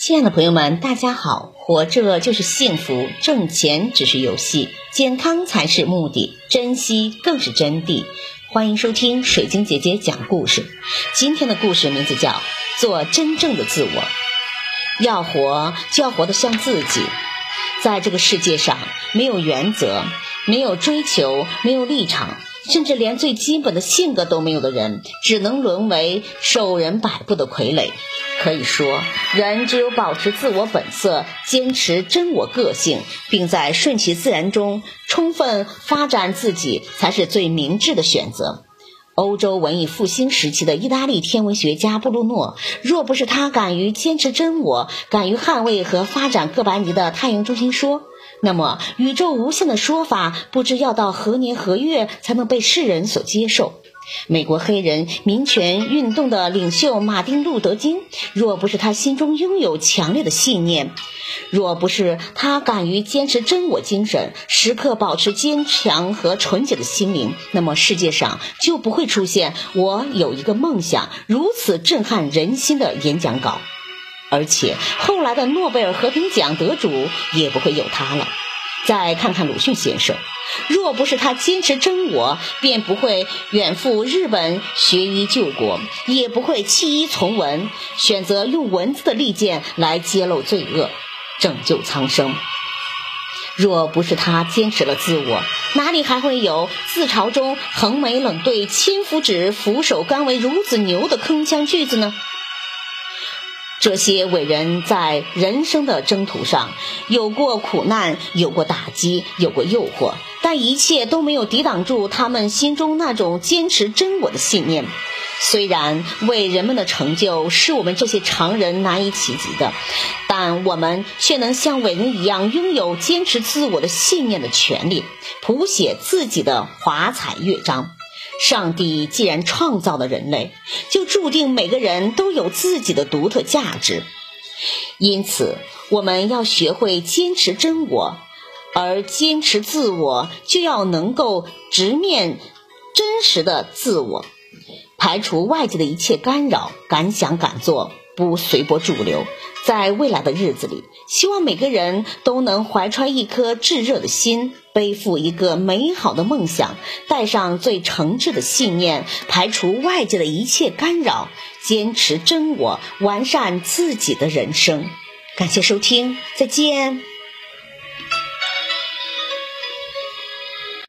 亲爱的朋友们，大家好！活着就是幸福，挣钱只是游戏，健康才是目的，珍惜更是真谛。欢迎收听水晶姐姐讲故事。今天的故事名字叫《做真正的自我》。要活就要活得像自己。在这个世界上，没有原则，没有追求，没有立场，甚至连最基本的性格都没有的人，只能沦为受人摆布的傀儡。可以说，人只有保持自我本色，坚持真我个性，并在顺其自然中充分发展自己，才是最明智的选择。欧洲文艺复兴时期的意大利天文学家布鲁诺，若不是他敢于坚持真我，敢于捍卫和发展哥白尼的太阳中心说，那么宇宙无限的说法，不知要到何年何月才能被世人所接受。美国黑人民权运动的领袖马丁·路德·金，若不是他心中拥有强烈的信念，若不是他敢于坚持真我精神，时刻保持坚强和纯洁的心灵，那么世界上就不会出现“我有一个梦想”如此震撼人心的演讲稿，而且后来的诺贝尔和平奖得主也不会有他了。再看看鲁迅先生，若不是他坚持真我，便不会远赴日本学医救国，也不会弃医从文，选择用文字的利剑来揭露罪恶，拯救苍生。若不是他坚持了自我，哪里还会有自嘲中横眉冷对千夫指，俯首甘为孺子牛的铿锵句子呢？这些伟人在人生的征途上有过苦难，有过打击，有过诱惑，但一切都没有抵挡住他们心中那种坚持真我的信念。虽然伟人们的成就是我们这些常人难以企及的，但我们却能像伟人一样拥有坚持自我的信念的权利，谱写自己的华彩乐章。上帝既然创造了人类，就注定每个人都有自己的独特价值。因此，我们要学会坚持真我，而坚持自我，就要能够直面真实的自我，排除外界的一切干扰，敢想敢做。不随波逐流，在未来的日子里，希望每个人都能怀揣一颗炙热的心，背负一个美好的梦想，带上最诚挚的信念，排除外界的一切干扰，坚持真我，完善自己的人生。感谢收听，再见。